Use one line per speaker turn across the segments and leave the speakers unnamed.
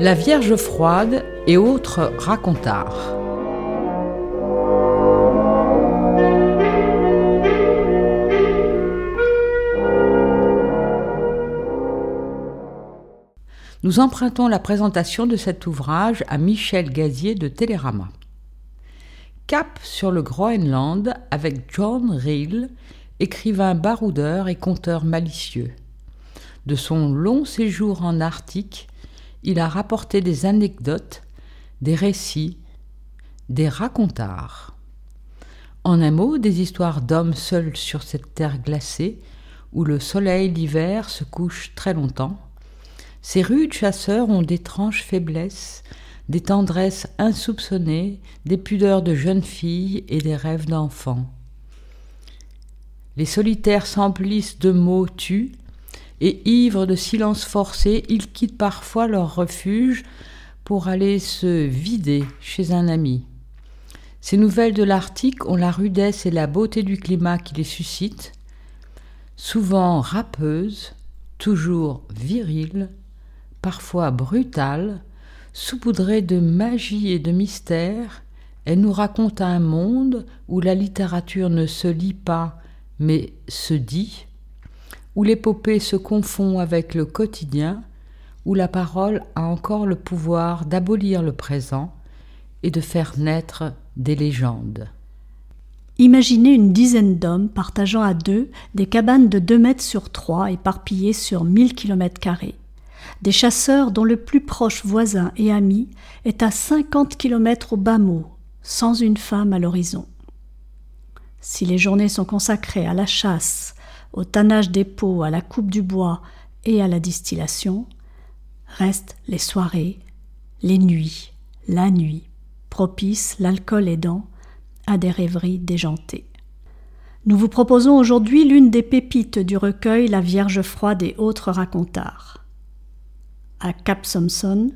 La Vierge froide et autres racontards. Nous empruntons la présentation de cet ouvrage à Michel Gazier de Télérama. Cap sur le Groenland avec John Reel, écrivain baroudeur et conteur malicieux. De son long séjour en Arctique, il a rapporté des anecdotes, des récits, des racontards. En un mot, des histoires d'hommes seuls sur cette terre glacée, où le soleil d'hiver se couche très longtemps. Ces rudes chasseurs ont d'étranges faiblesses, des tendresses insoupçonnées, des pudeurs de jeunes filles et des rêves d'enfants. Les solitaires s'emplissent de mots tus, et ivres de silence forcé, ils quittent parfois leur refuge pour aller se vider chez un ami. Ces nouvelles de l'Arctique ont la rudesse et la beauté du climat qui les suscite, souvent râpeuses, toujours viriles, parfois brutales, saupoudrées de magie et de mystère, elles nous racontent un monde où la littérature ne se lit pas, mais se dit, où l'épopée se confond avec le quotidien, où la parole a encore le pouvoir d'abolir le présent et de faire naître des légendes.
Imaginez une dizaine d'hommes partageant à deux des cabanes de deux mètres sur trois éparpillées sur mille kilomètres carrés. Des chasseurs dont le plus proche voisin et ami est à cinquante kilomètres au bas mot, sans une femme à l'horizon. Si les journées sont consacrées à la chasse, au tannage des peaux, à la coupe du bois et à la distillation, restent les soirées, les nuits, la nuit, propices, l'alcool aidant, à des rêveries déjantées. Nous vous proposons aujourd'hui l'une des pépites du recueil La Vierge froide et autres racontards. À Cap Thompson,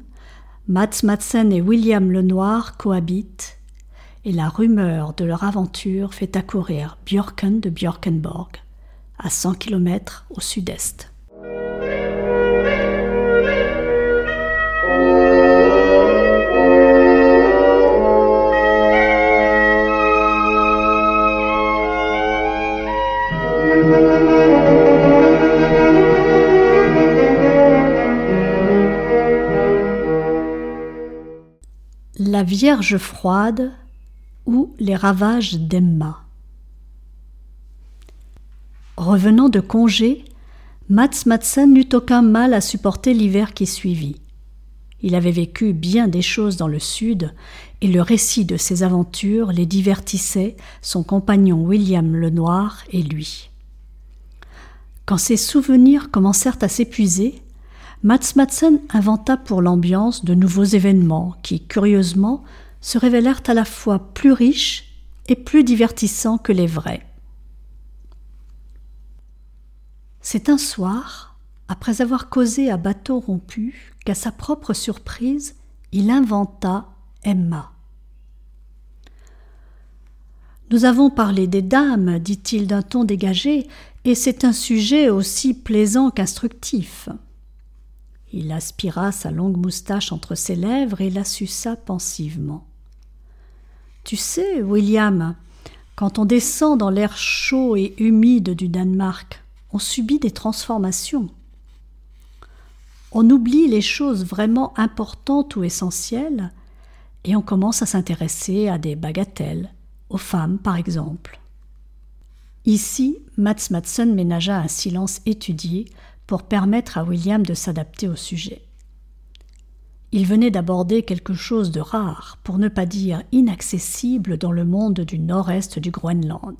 Mats Madsen et William Lenoir cohabitent, et la rumeur de leur aventure fait accourir Björken de Björkenborg à 100 km au sud-est. La Vierge froide ou les ravages d'Emma. Revenant de congé, Mats Madsen n'eut aucun mal à supporter l'hiver qui suivit. Il avait vécu bien des choses dans le sud, et le récit de ses aventures les divertissait son compagnon William Lenoir et lui. Quand ses souvenirs commencèrent à s'épuiser, Mats Madsen inventa pour l'ambiance de nouveaux événements qui, curieusement, se révélèrent à la fois plus riches et plus divertissants que les vrais. C'est un soir, après avoir causé à bateau rompu, qu'à sa propre surprise, il inventa Emma. Nous avons parlé des dames, dit-il d'un ton dégagé, et c'est un sujet aussi plaisant qu'instructif. Il aspira sa longue moustache entre ses lèvres et la suça pensivement. Tu sais, William, quand on descend dans l'air chaud et humide du Danemark, on subit des transformations. On oublie les choses vraiment importantes ou essentielles et on commence à s'intéresser à des bagatelles, aux femmes par exemple. Ici, Mats Madsen ménagea un silence étudié pour permettre à William de s'adapter au sujet. Il venait d'aborder quelque chose de rare, pour ne pas dire inaccessible dans le monde du nord-est du Groenland,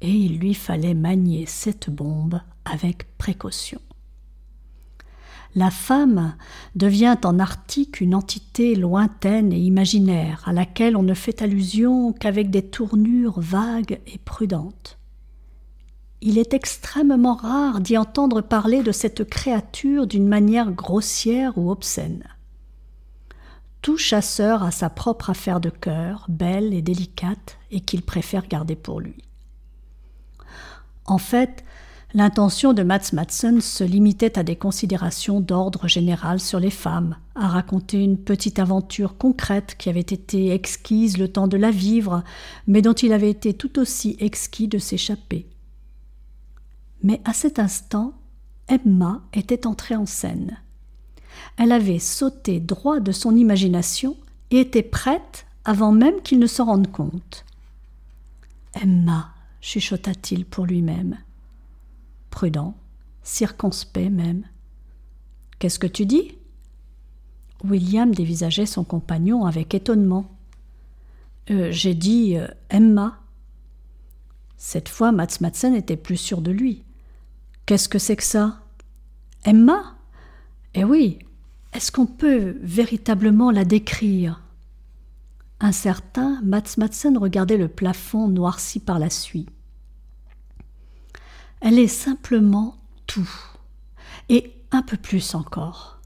et il lui fallait manier cette bombe avec précaution. La femme devient en Arctique une entité lointaine et imaginaire à laquelle on ne fait allusion qu'avec des tournures vagues et prudentes. Il est extrêmement rare d'y entendre parler de cette créature d'une manière grossière ou obscène. Tout chasseur a sa propre affaire de cœur, belle et délicate, et qu'il préfère garder pour lui. En fait, l'intention de Mats Madsen se limitait à des considérations d'ordre général sur les femmes, à raconter une petite aventure concrète qui avait été exquise le temps de la vivre, mais dont il avait été tout aussi exquis de s'échapper. Mais à cet instant, Emma était entrée en scène. Elle avait sauté droit de son imagination et était prête avant même qu'il ne s'en rende compte. Emma, chuchota-t-il pour lui-même. Prudent, circonspect même. Qu'est-ce que tu dis? William dévisageait son compagnon avec étonnement. Euh, j'ai dit euh, Emma. Cette fois, Mats Madsen était plus sûr de lui. Qu'est-ce que c'est que ça? Emma? Eh oui, est-ce qu'on peut véritablement la décrire? Un certain Mats Madsen regardait le plafond noirci par la suie. Elle est simplement tout, et un peu plus encore.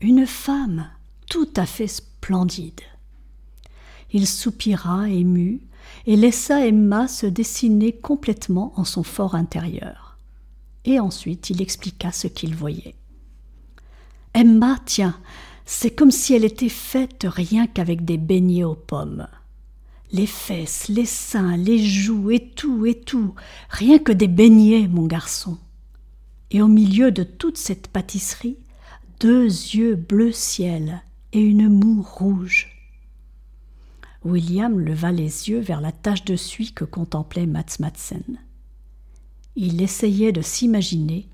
Une femme tout à fait splendide. Il soupira ému et laissa Emma se dessiner complètement en son fort intérieur et ensuite il expliqua ce qu'il voyait. Emma, tiens, c'est comme si elle était faite rien qu'avec des beignets aux pommes. Les fesses, les seins, les joues, et tout, et tout, rien que des beignets, mon garçon. Et au milieu de toute cette pâtisserie, deux yeux bleu ciel et une moue rouge. William leva les yeux vers la tache de suie que contemplait Mats Madsen il essayait de s'imaginer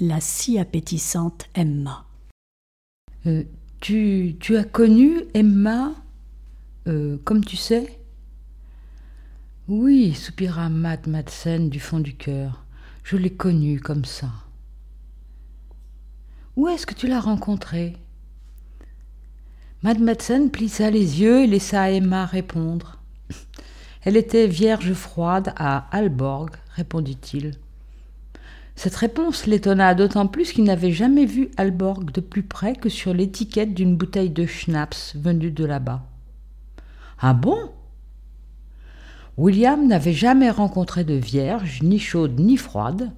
la si appétissante Emma.
Euh, tu, as connu Emma, euh, comme tu sais? Oui, soupira Matt Madsen du fond du cœur. Je l'ai connue comme ça. Où est-ce que tu l'as rencontrée? Matt Madsen plissa les yeux et laissa Emma répondre. Elle était vierge froide à Alborg, répondit-il. Cette réponse l'étonna d'autant plus qu'il n'avait jamais vu Alborg de plus près que sur l'étiquette d'une bouteille de schnapps venue de là-bas. Ah bon? William n'avait jamais rencontré de vierge, ni chaude ni froide.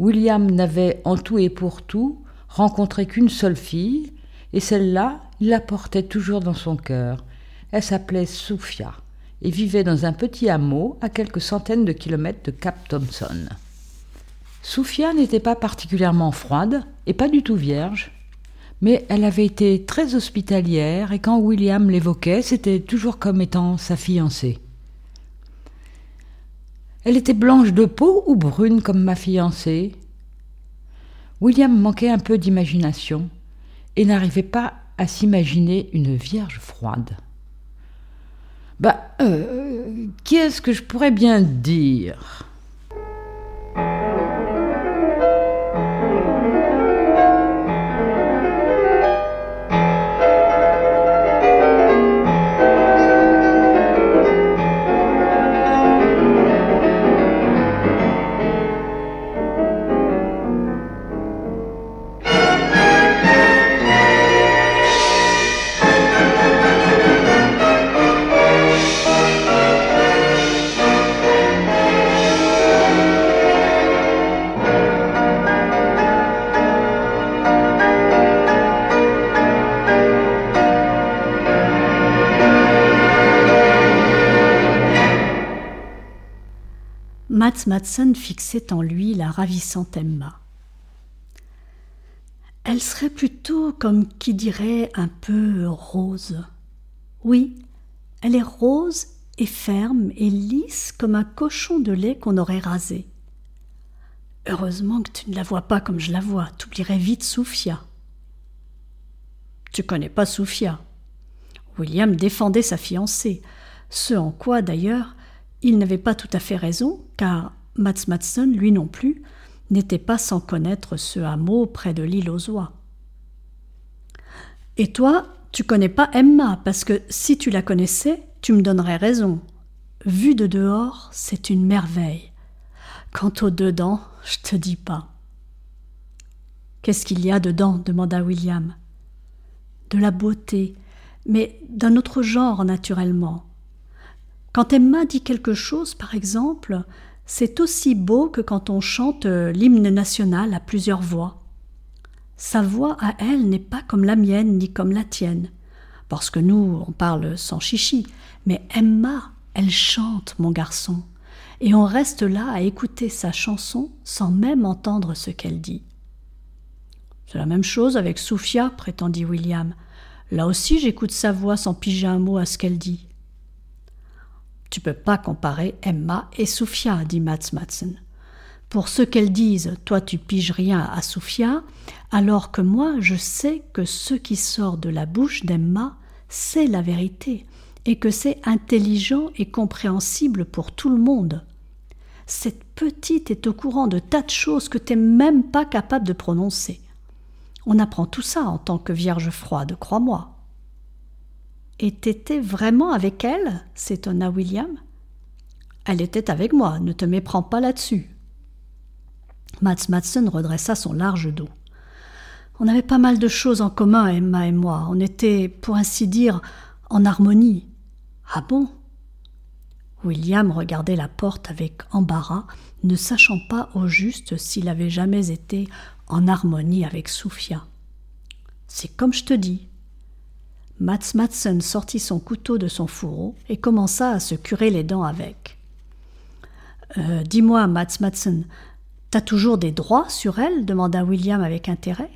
William n'avait en tout et pour tout rencontré qu'une seule fille, et celle-là, il la portait toujours dans son cœur. Elle s'appelait Sophia et vivait dans un petit hameau à quelques centaines de kilomètres de Cap Thompson. Sophia n'était pas particulièrement froide et pas du tout vierge, mais elle avait été très hospitalière et quand William l'évoquait, c'était toujours comme étant sa fiancée. Elle était blanche de peau ou brune comme ma fiancée? William manquait un peu d'imagination et n'arrivait pas à s'imaginer une vierge froide. Bah, euh, qu'est-ce que je pourrais bien dire?
Mats Madsen fixait en lui la ravissante Emma. Elle serait plutôt, comme qui dirait, un peu rose. Oui, elle est rose et ferme et lisse comme un cochon de lait qu'on aurait rasé. Heureusement que tu ne la vois pas comme je la vois, t'oublierais vite Soufia. Tu connais pas Soufia. William défendait sa fiancée, ce en quoi d'ailleurs il n'avait pas tout à fait raison, car Mats Matson, lui non plus, n'était pas sans connaître ce hameau près de l'île aux oies. Et toi, tu connais pas Emma, parce que si tu la connaissais, tu me donnerais raison. Vu de dehors, c'est une merveille. Quant au dedans, je te dis pas. Qu'est-ce qu'il y a dedans demanda William. De la beauté, mais d'un autre genre naturellement. Quand Emma dit quelque chose, par exemple, c'est aussi beau que quand on chante l'hymne national à plusieurs voix. Sa voix à elle n'est pas comme la mienne ni comme la tienne, parce que nous, on parle sans chichi, mais Emma, elle chante, mon garçon et on reste là à écouter sa chanson sans même entendre ce qu'elle dit. C'est la même chose avec Sophia, prétendit William. Là aussi, j'écoute sa voix sans piger un mot à ce qu'elle dit. Tu peux pas comparer Emma et Sophia, dit Mats Madsen. Pour ce qu'elles disent, toi tu piges rien à Sophia, alors que moi je sais que ce qui sort de la bouche d'Emma, c'est la vérité, et que c'est intelligent et compréhensible pour tout le monde. Cette petite est au courant de tas de choses que t'es même pas capable de prononcer. On apprend tout ça en tant que vierge froide, crois-moi. Et t'étais vraiment avec elle? s'étonna William. Elle était avec moi, ne te méprends pas là-dessus. Mats Madsen redressa son large dos. On avait pas mal de choses en commun, Emma et moi. On était, pour ainsi dire, en harmonie. Ah bon? William regardait la porte avec embarras, ne sachant pas au juste s'il avait jamais été en harmonie avec Soufia. C'est comme je te dis. Mats Matson sortit son couteau de son fourreau et commença à se curer les dents avec. Euh, dis-moi, Mats Matson, t'as toujours des droits sur elle? demanda William avec intérêt.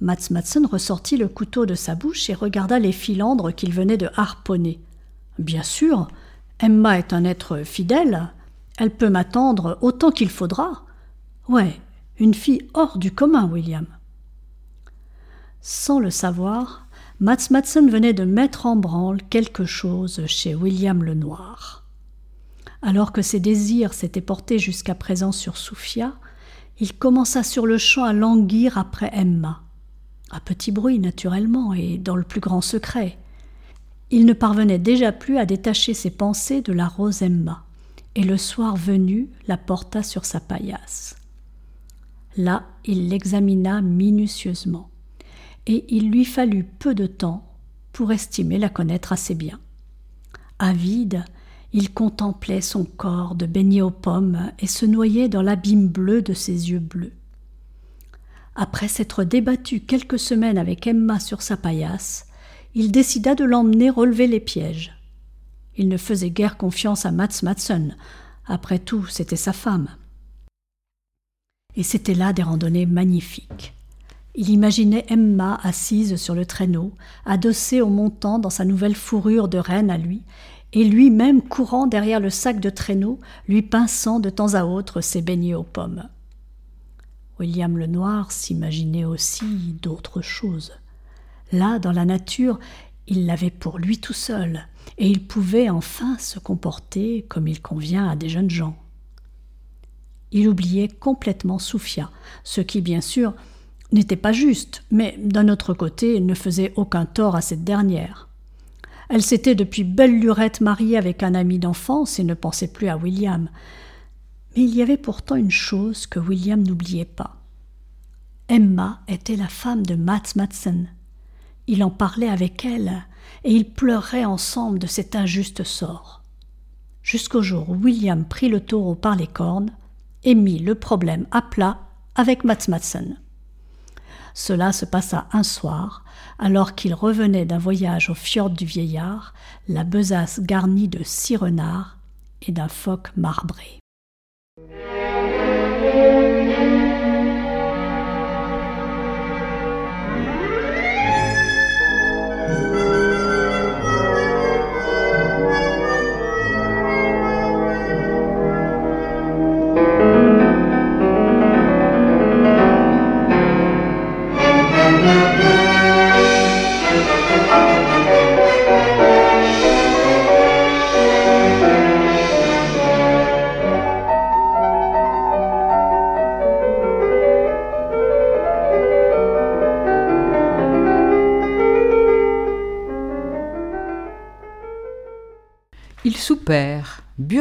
Mats Matson ressortit le couteau de sa bouche et regarda les filandres qu'il venait de harponner. Bien sûr, Emma est un être fidèle. Elle peut m'attendre autant qu'il faudra. Ouais, une fille hors du commun, William. Sans le savoir, Mats Madsen venait de mettre en branle quelque chose chez William le Noir. Alors que ses désirs s'étaient portés jusqu'à présent sur Sophia, il commença sur le champ à languir après Emma. À petit bruit, naturellement, et dans le plus grand secret. Il ne parvenait déjà plus à détacher ses pensées de la rose Emma, et le soir venu la porta sur sa paillasse. Là, il l'examina minutieusement, et il lui fallut peu de temps pour estimer la connaître assez bien. Avide, il contemplait son corps de baigné aux pommes et se noyait dans l'abîme bleu de ses yeux bleus. Après s'être débattu quelques semaines avec Emma sur sa paillasse, il décida de l'emmener relever les pièges. Il ne faisait guère confiance à Mats Matson. Après tout, c'était sa femme. Et c'était là des randonnées magnifiques. Il imaginait Emma assise sur le traîneau, adossée au montant dans sa nouvelle fourrure de reine à lui, et lui-même courant derrière le sac de traîneau, lui pinçant de temps à autre ses beignets aux pommes. William le Noir s'imaginait aussi d'autres choses. Là, dans la nature, il l'avait pour lui tout seul, et il pouvait enfin se comporter comme il convient à des jeunes gens. Il oubliait complètement Soufia, ce qui, bien sûr, n'était pas juste, mais d'un autre côté, ne faisait aucun tort à cette dernière. Elle s'était depuis belle lurette mariée avec un ami d'enfance et ne pensait plus à William. Mais il y avait pourtant une chose que William n'oubliait pas. Emma était la femme de Mats Madsen, il en parlait avec elle, et ils pleuraient ensemble de cet injuste sort. Jusqu'au jour où William prit le taureau par les cornes et mit le problème à plat avec Mats Madsen. Cela se passa un soir, alors qu'il revenait d'un voyage au fjord du vieillard, la besace garnie de six renards, et d'un phoque marbré.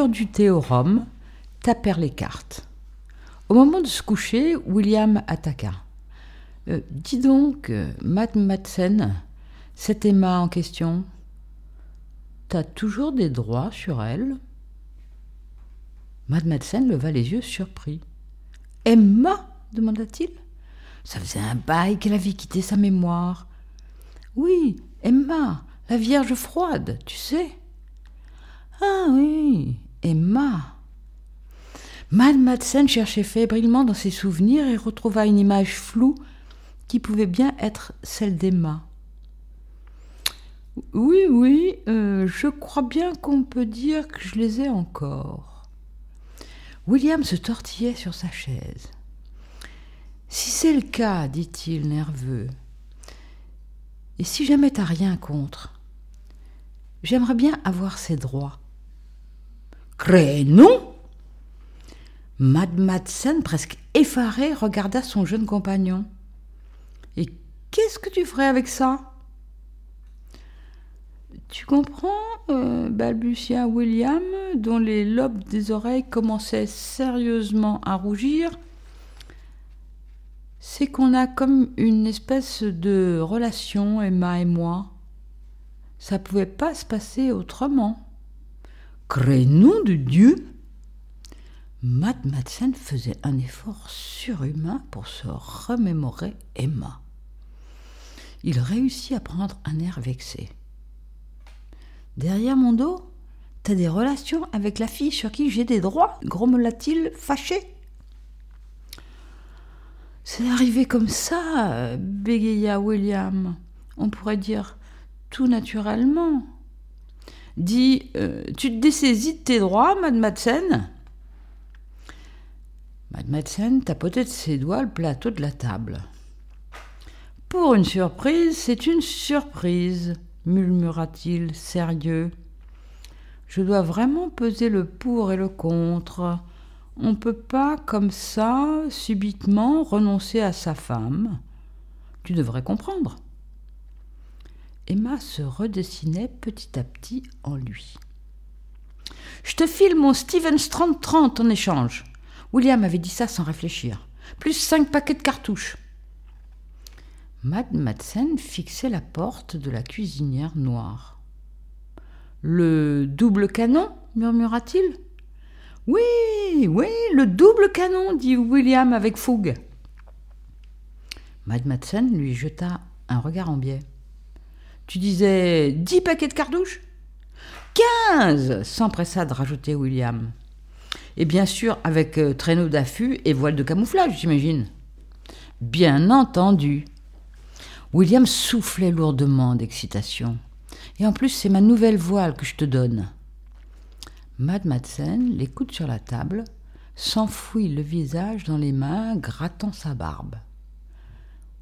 Du thé tapèrent les cartes. Au moment de se coucher, William attaqua. Euh, dis donc, euh, Matt Madsen, cette Emma en question, t'as toujours des droits sur elle? Matt Madsen leva les yeux surpris. Emma? demanda-t-il. Ça faisait un bail qu'elle avait quitté sa mémoire. Oui, Emma, la Vierge froide, tu sais. Ah oui, Emma. Mad Madsen cherchait fébrilement dans ses souvenirs et retrouva une image floue qui pouvait bien être celle d'Emma. Oui, oui, euh, je crois bien qu'on peut dire que je les ai encore. William se tortillait sur sa chaise. Si c'est le cas, dit-il nerveux, et si jamais t'as rien contre, j'aimerais bien avoir ses droits. Crénon Mad Madsen, presque effaré, regarda son jeune compagnon. Et qu'est-ce que tu ferais avec ça? Tu comprends euh, balbutia William, dont les lobes des oreilles commençaient sérieusement à rougir. C'est qu'on a comme une espèce de relation, Emma et moi. Ça pouvait pas se passer autrement. Crénom de Dieu Matt Madsen faisait un effort surhumain pour se remémorer Emma. Il réussit à prendre un air vexé. Derrière mon dos, t'as des relations avec la fille sur qui j'ai des droits grommela-t-il, fâché. C'est arrivé comme ça, bégaya William. On pourrait dire tout naturellement. Dis, euh, tu te dessaisis de tes droits, Mad Madsen Mad Madsen tapotait de ses doigts le plateau de la table. Pour une surprise, c'est une surprise, murmura-t-il sérieux. Je dois vraiment peser le pour et le contre. On ne peut pas, comme ça, subitement, renoncer à sa femme. Tu devrais comprendre. Emma se redessinait petit à petit en lui. Je te file mon Stevens 30-30 en échange. William avait dit ça sans réfléchir. Plus cinq paquets de cartouches. Mad Madsen fixait la porte de la cuisinière noire. Le double canon? murmura-t-il. Oui, oui, le double canon, dit William avec fougue. Mad Madsen lui jeta un regard en biais. Tu disais dix paquets de cartouches Quinze s'empressa de rajouter William. Et bien sûr, avec euh, traîneau d'affût et voile de camouflage, j'imagine. Bien entendu. William soufflait lourdement d'excitation. Et en plus, c'est ma nouvelle voile que je te donne. Mad Madsen, les coudes sur la table, s'enfouit le visage dans les mains, grattant sa barbe.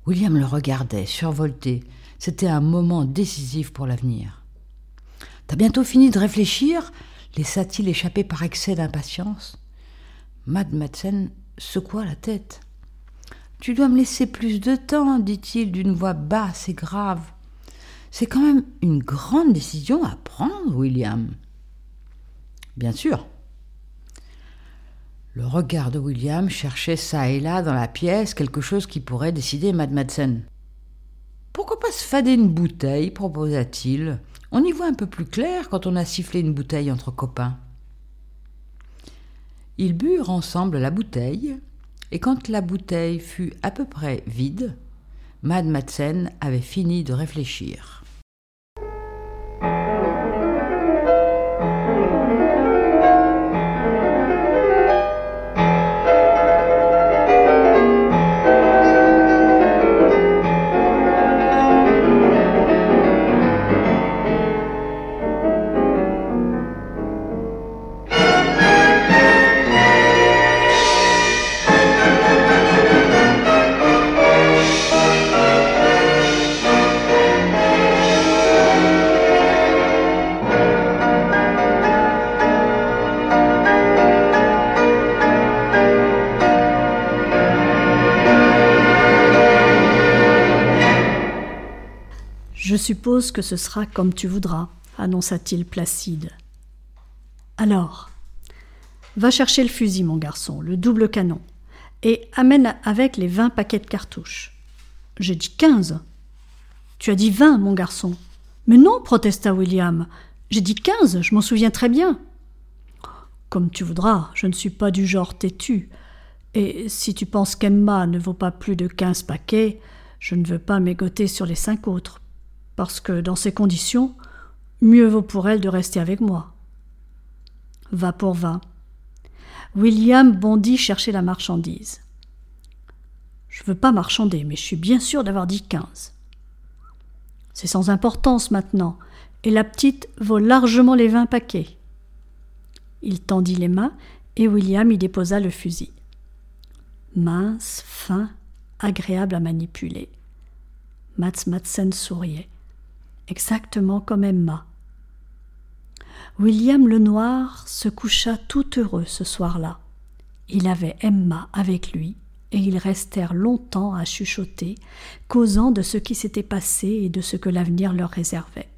William le regardait, survolté. C'était un moment décisif pour l'avenir. T'as bientôt fini de réfléchir? Laissa-t-il échapper par excès d'impatience? Mad Madsen secoua la tête. Tu dois me laisser plus de temps, dit-il d'une voix basse et grave. C'est quand même une grande décision à prendre, William. Bien sûr. Le regard de William cherchait çà et là dans la pièce quelque chose qui pourrait décider Mad Madsen. Pourquoi pas se fader une bouteille proposa-t-il. On y voit un peu plus clair quand on a sifflé une bouteille entre copains. Ils burent ensemble la bouteille, et quand la bouteille fut à peu près vide, Mad Madsen avait fini de réfléchir.
Suppose que ce sera comme tu voudras, annonça-t-il placide. Alors, va chercher le fusil, mon garçon, le double canon, et amène avec les vingt paquets de cartouches. J'ai dit quinze. Tu as dit vingt, mon garçon. Mais non, protesta William. J'ai dit quinze, je m'en souviens très bien. Comme tu voudras, je ne suis pas du genre têtu. Et si tu penses qu'Emma ne vaut pas plus de quinze paquets, je ne veux pas m'égoter sur les cinq autres, parce que dans ces conditions, mieux vaut pour elle de rester avec moi. Va pour vingt. William bondit chercher la marchandise. Je veux pas marchander, mais je suis bien sûr d'avoir dit quinze. C'est sans importance maintenant, et la petite vaut largement les vingt paquets. Il tendit les mains, et William y déposa le fusil. Mince, fin, agréable à manipuler. Mats Madsen souriait, exactement comme Emma. William Lenoir se coucha tout heureux ce soir-là. Il avait Emma avec lui, et ils restèrent longtemps à chuchoter, causant de ce qui s'était passé et de ce que l'avenir leur réservait.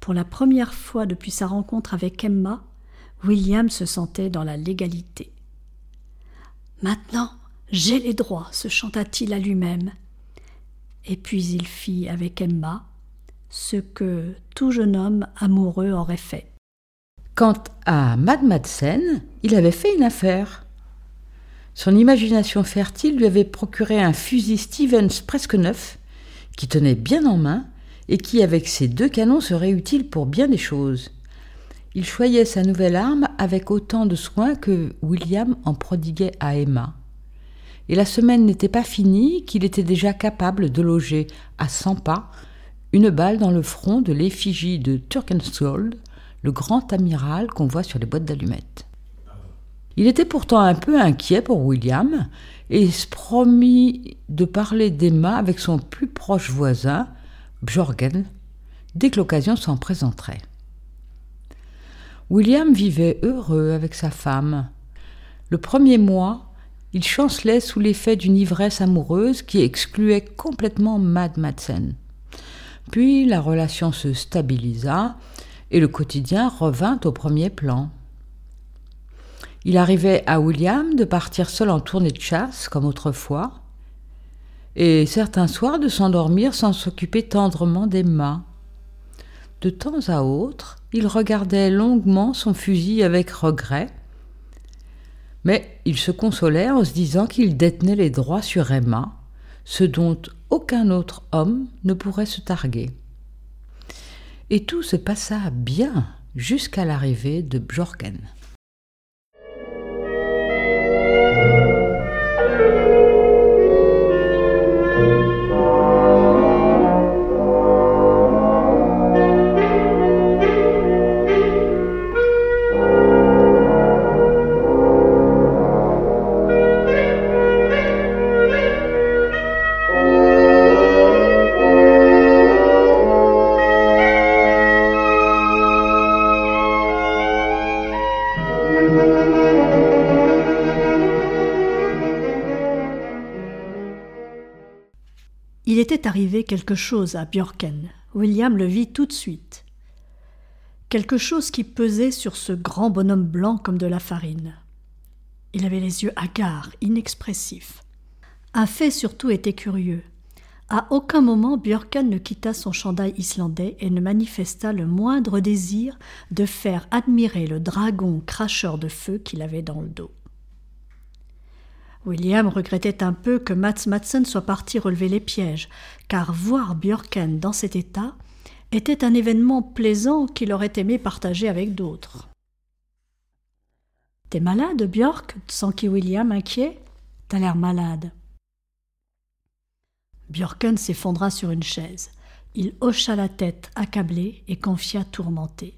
Pour la première fois depuis sa rencontre avec Emma, William se sentait dans la légalité. Maintenant, j'ai les droits, se chanta-t-il à lui-même. Et puis il fit avec Emma ce que tout jeune homme amoureux aurait fait.
Quant à Mad Madsen, il avait fait une affaire. Son imagination fertile lui avait procuré un fusil Stevens presque neuf, qui tenait bien en main et qui, avec ses deux canons, serait utile pour bien des choses. Il choyait sa nouvelle arme avec autant de soin que William en prodiguait à Emma. Et la semaine n'était pas finie qu'il était déjà capable de loger à cent pas une balle dans le front de l'effigie de Turkensold, le grand amiral qu'on voit sur les boîtes d'allumettes. Il était pourtant un peu inquiet pour William et se promit de parler d'Emma avec son plus proche voisin, Bjorgen, dès que l'occasion s'en présenterait. William vivait heureux avec sa femme. Le premier mois, il chancelait sous l'effet d'une ivresse amoureuse qui excluait complètement Mad Madsen. Puis la relation se stabilisa et le quotidien revint au premier plan. Il arrivait à William de partir seul en tournée de chasse, comme autrefois, et certains soirs de s'endormir sans s'occuper tendrement d'Emma. De temps à autre, il regardait longuement son fusil avec regret, mais il se consolait en se disant qu'il détenait les droits sur Emma, ce dont aucun autre homme ne pourrait se targuer. Et tout se passa bien jusqu'à l'arrivée de Bjorken.
Quelque chose à Björken. William le vit tout de suite. Quelque chose qui pesait sur ce grand bonhomme blanc comme de la farine. Il avait les yeux hagards, inexpressifs. Un fait surtout était curieux. À aucun moment Björken ne quitta son chandail islandais et ne manifesta le moindre désir de faire admirer le dragon cracheur de feu qu'il avait dans le dos. William regrettait un peu que Mats Madsen soit parti relever les pièges, car voir Björken dans cet état était un événement plaisant qu'il aurait aimé partager avec d'autres. T'es malade, Björk? s'enquit William inquiet? T'as l'air malade. Björken s'effondra sur une chaise. Il hocha la tête, accablé, et confia tourmenté.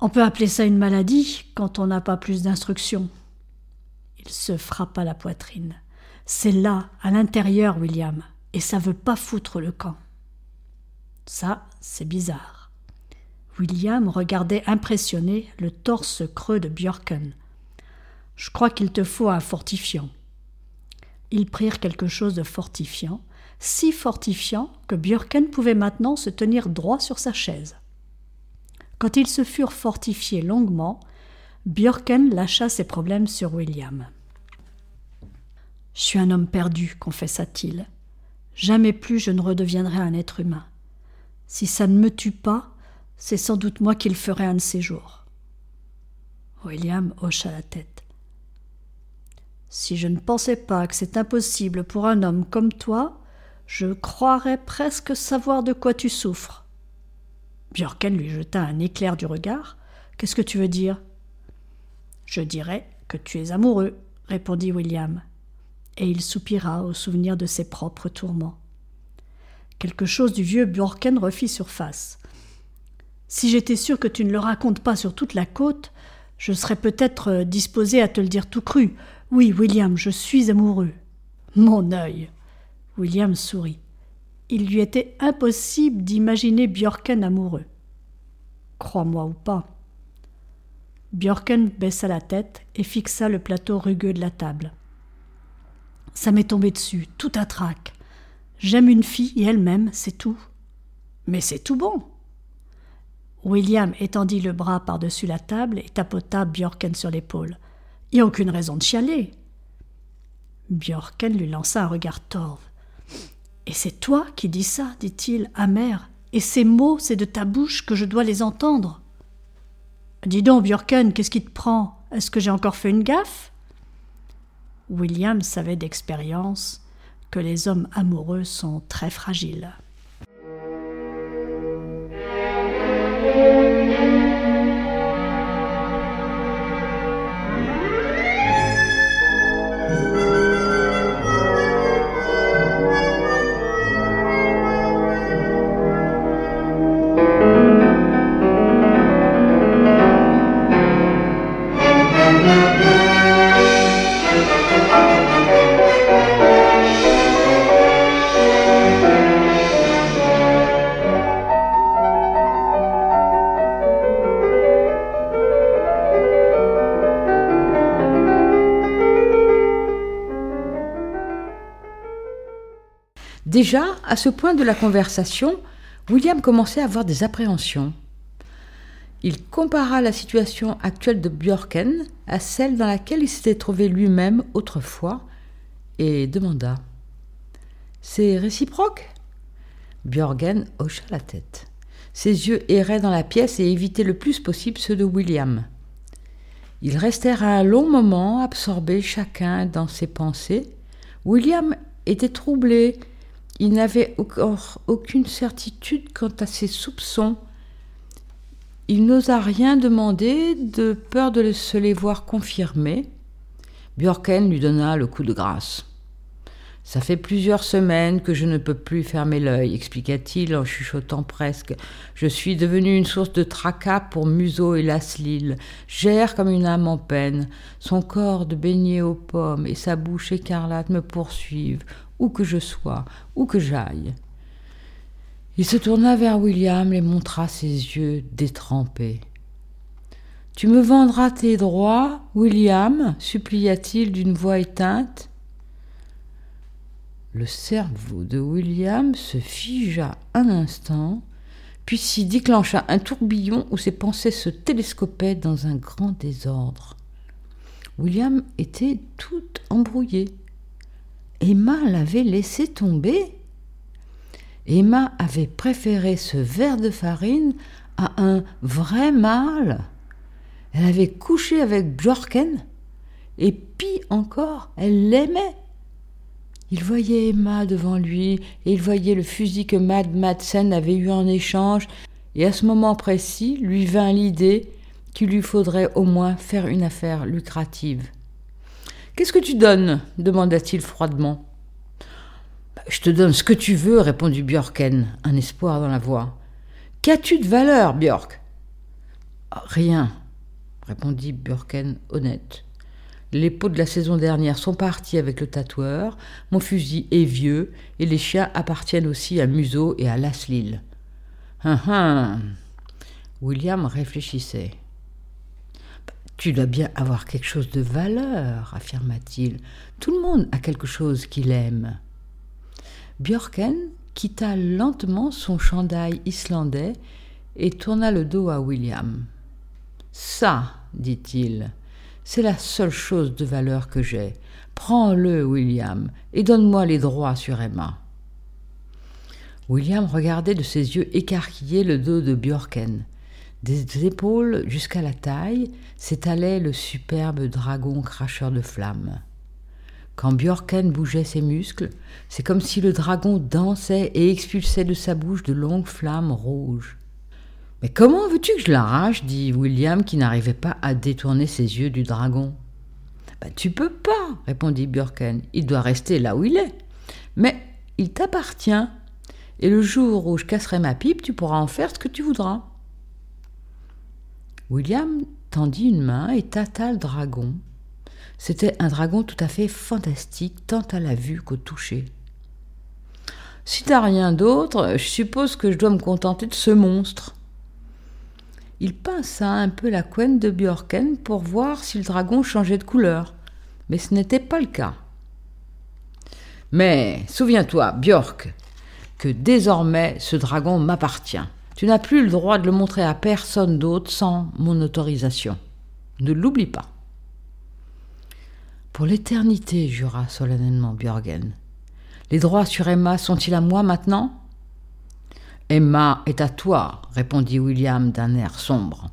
On peut appeler ça une maladie quand on n'a pas plus d'instructions. Il se frappa la poitrine. C'est là, à l'intérieur, William, et ça veut pas foutre le camp. Ça, c'est bizarre. William regardait impressionné le torse creux de Björken. Je crois qu'il te faut un fortifiant. Ils prirent quelque chose de fortifiant, si fortifiant que Björken pouvait maintenant se tenir droit sur sa chaise. Quand ils se furent fortifiés longuement, Björken lâcha ses problèmes sur William. Je suis un homme perdu, confessa-t-il. Jamais plus je ne redeviendrai un être humain. Si ça ne me tue pas, c'est sans doute moi qui le ferai un de ces jours. William hocha la tête. Si je ne pensais pas que c'est impossible pour un homme comme toi, je croirais presque savoir de quoi tu souffres. Björken lui jeta un éclair du regard. Qu'est-ce que tu veux dire? Je dirais que tu es amoureux, répondit William, et il soupira au souvenir de ses propres tourments. Quelque chose du vieux Björken refit surface. Si j'étais sûr que tu ne le racontes pas sur toute la côte, je serais peut-être disposé à te le dire tout cru. Oui, William, je suis amoureux. Mon œil. William sourit. Il lui était impossible d'imaginer Björken amoureux. Crois-moi ou pas. Björken baissa la tête et fixa le plateau rugueux de la table. Ça m'est tombé dessus, tout à trac. J'aime une fille et elle-même, c'est tout. Mais c'est tout bon. William étendit le bras par-dessus la table et tapota Björken sur l'épaule. Il n'y a aucune raison de chialer. Björken lui lança un regard torve. Et c'est toi qui dis ça, dit-il, amer. Et ces mots, c'est de ta bouche que je dois les entendre. Dis donc, Björken, qu'est-ce qui te prend? Est-ce que j'ai encore fait une gaffe? William savait d'expérience que les hommes amoureux sont très fragiles.
Déjà, à ce point de la conversation, William commençait à avoir des appréhensions. Il compara la situation actuelle de Björken à celle dans laquelle il s'était trouvé lui-même autrefois et demanda C'est réciproque? Björken hocha la tête. Ses yeux erraient dans la pièce et évitaient le plus possible ceux de William. Ils restèrent un long moment absorbés chacun dans ses pensées. William était troublé il n'avait encore aucune certitude quant à ses soupçons. Il n'osa rien demander, de peur de se les voir confirmés. Björken lui donna le coup de grâce. Ça fait plusieurs semaines que je ne peux plus fermer l'œil, expliqua-t-il en chuchotant presque. Je suis devenu une source de tracas pour Museau et Laslil. Gère comme une âme en peine. Son corps de beignet aux pommes et sa bouche écarlate me poursuivent, où que je sois, où que j'aille. Il se tourna vers William et montra ses yeux détrempés. Tu me vendras tes droits, William supplia-t-il d'une voix éteinte. Le cerveau de William se figea un instant, puis s'y déclencha un tourbillon où ses pensées se télescopaient dans un grand désordre. William était tout embrouillé. Emma l'avait laissé tomber. Emma avait préféré ce verre de farine à un vrai mâle. Elle avait couché avec Bjorken, et pis encore, elle l'aimait. Il voyait Emma devant lui, et il voyait le fusil que Mad Madsen avait eu en échange, et à ce moment précis lui vint l'idée qu'il lui faudrait au moins faire une affaire lucrative. Qu'est-ce que tu donnes demanda-t-il froidement. Je te donne ce que tu veux, répondit Björken, un espoir dans la voix. Qu'as-tu de valeur, Björk? Rien, répondit Björken honnête. Les pots de la saison dernière sont partis avec le tatoueur, mon fusil est vieux, et les chiens appartiennent aussi à Museau et à Laslil. Hum, hum. William réfléchissait. Tu dois bien avoir quelque chose de valeur, affirma-t-il. Tout le monde a quelque chose qu'il aime. Björken quitta lentement son chandail islandais et tourna le dos à William. Ça, dit-il, c'est la seule chose de valeur que j'ai. Prends-le, William, et donne-moi les droits sur Emma. William regardait de ses yeux écarquillés le dos de Björken. Des épaules jusqu'à la taille s'étalait le superbe dragon cracheur de flammes. Quand Björken bougeait ses muscles, c'est comme si le dragon dansait et expulsait de sa bouche de longues flammes rouges. Mais comment veux-tu que je l'arrache? dit William qui n'arrivait pas à détourner ses yeux du dragon. Bah, tu peux pas, répondit Björken. Il doit rester là où il est. Mais il t'appartient. Et le jour où je casserai ma pipe, tu pourras en faire ce que tu voudras. William tendit une main et tâta le dragon. C'était un dragon tout à fait fantastique, tant à la vue qu'au toucher. Si t'as rien d'autre, je suppose que je dois me contenter de ce monstre. Il pinça un peu la couenne de Björken pour voir si le dragon changeait de couleur, mais ce n'était pas le cas. Mais souviens-toi, Björk, que désormais ce dragon m'appartient. Tu n'as plus le droit de le montrer à personne d'autre sans mon autorisation. Ne l'oublie pas. Pour l'éternité, jura solennellement Björgen. Les droits sur Emma sont-ils à moi maintenant? Emma est à toi, répondit William d'un air sombre.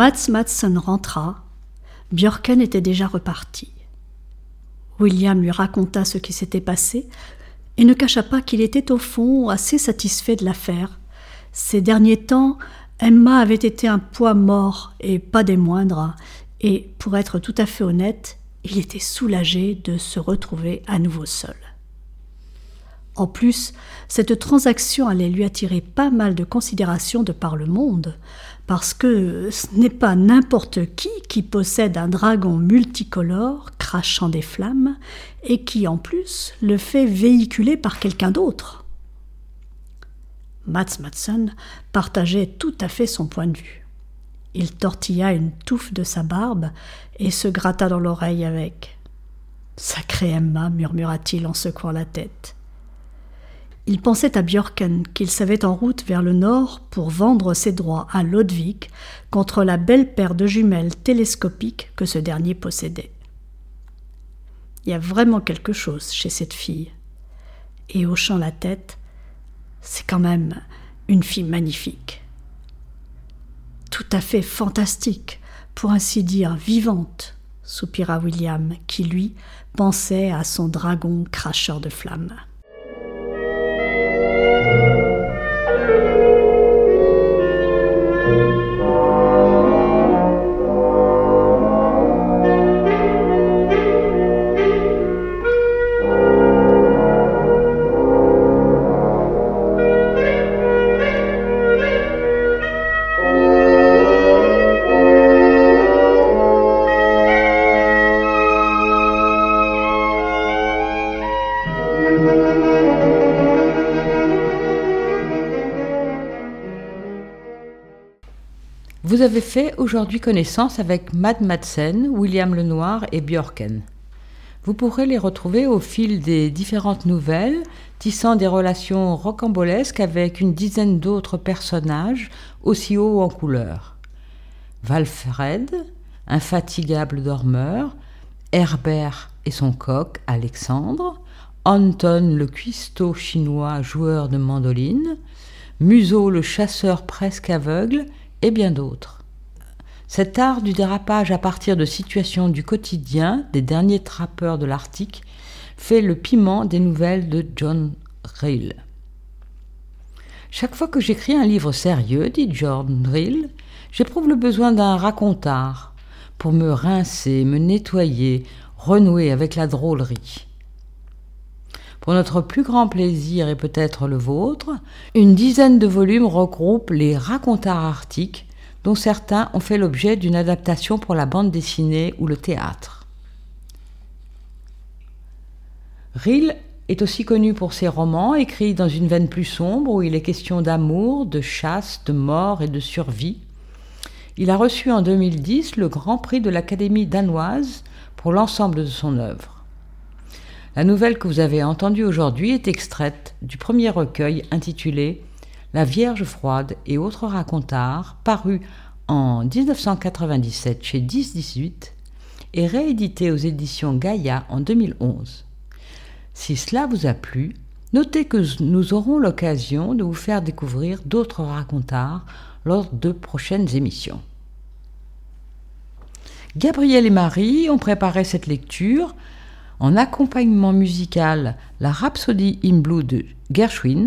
Mats Matson rentra, Björken était déjà reparti. William lui raconta ce qui s'était passé et ne cacha pas qu'il était au fond assez satisfait de l'affaire. Ces derniers temps, Emma avait été un poids mort et pas des moindres, et pour être tout à fait honnête, il était soulagé de se retrouver à nouveau seul. En plus, cette transaction allait lui attirer pas mal de considérations de par le monde, parce que ce n'est pas n'importe qui qui possède un dragon multicolore crachant des flammes et qui en plus le fait véhiculer par quelqu'un d'autre. Mats Matson partageait tout à fait son point de vue. Il tortilla une touffe de sa barbe et se gratta dans l'oreille avec. Sacré Emma, murmura-t-il en secouant la tête. Il pensait à Björken qu'il savait en route vers le nord pour vendre ses droits à Lodvik contre la belle paire de jumelles télescopiques que ce dernier possédait. Il y a vraiment quelque chose chez cette fille. Et hochant la tête, c'est quand même une fille magnifique. Tout à fait fantastique, pour ainsi dire vivante, soupira William, qui lui pensait à son dragon cracheur de flammes.
Vous avez fait aujourd'hui connaissance avec Mad Madsen, William Lenoir et Björken. Vous pourrez les retrouver au fil des différentes nouvelles, tissant des relations rocambolesques avec une dizaine d'autres personnages aussi hauts en couleur. Valfred, infatigable dormeur, Herbert et son coq Alexandre, Anton le cuistot chinois joueur de mandoline, Museau le chasseur presque aveugle et bien d'autres. Cet art du dérapage à partir de situations du quotidien des derniers trappeurs de l'Arctique fait le piment des nouvelles de John Rill. Chaque fois que j'écris un livre sérieux, dit John Rill, j'éprouve le besoin d'un racontard pour me rincer, me nettoyer, renouer avec la drôlerie. Pour notre plus grand plaisir et peut-être le vôtre, une dizaine de volumes regroupent les racontards arctiques dont certains ont fait l'objet d'une adaptation pour la bande dessinée ou le théâtre. Rill est aussi connu pour ses romans écrits dans une veine plus sombre où il est question d'amour, de chasse, de mort et de survie. Il a reçu en 2010 le Grand Prix de l'Académie danoise pour l'ensemble de son œuvre. La nouvelle que vous avez entendue aujourd'hui est extraite du premier recueil intitulé La Vierge froide et autres racontards, paru en 1997 chez 1018 et réédité aux éditions Gaïa en 2011. Si cela vous a plu, notez que nous aurons l'occasion de vous faire découvrir d'autres racontards lors de prochaines émissions. Gabriel et Marie ont préparé cette lecture en accompagnement musical la Rhapsody in Blue de Gershwin.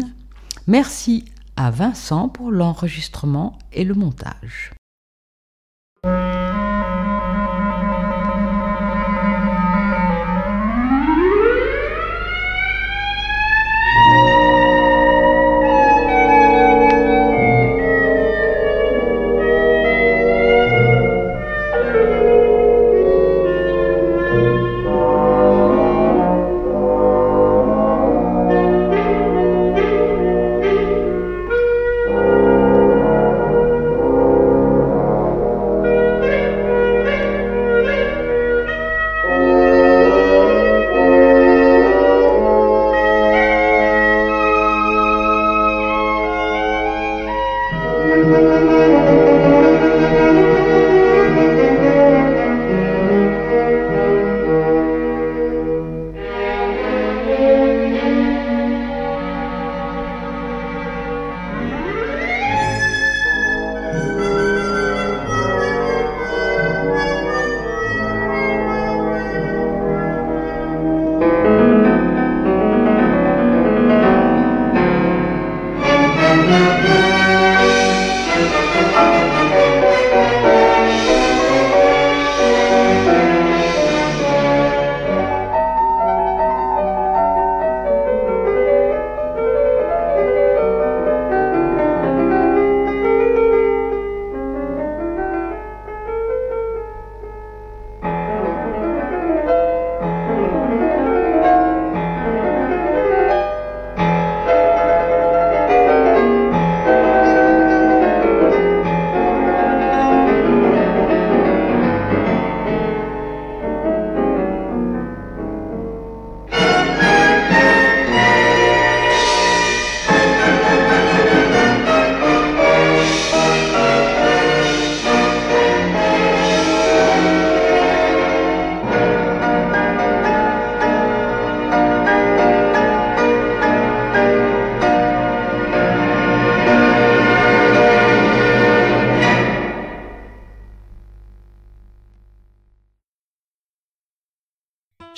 Merci à Vincent pour l'enregistrement et le montage.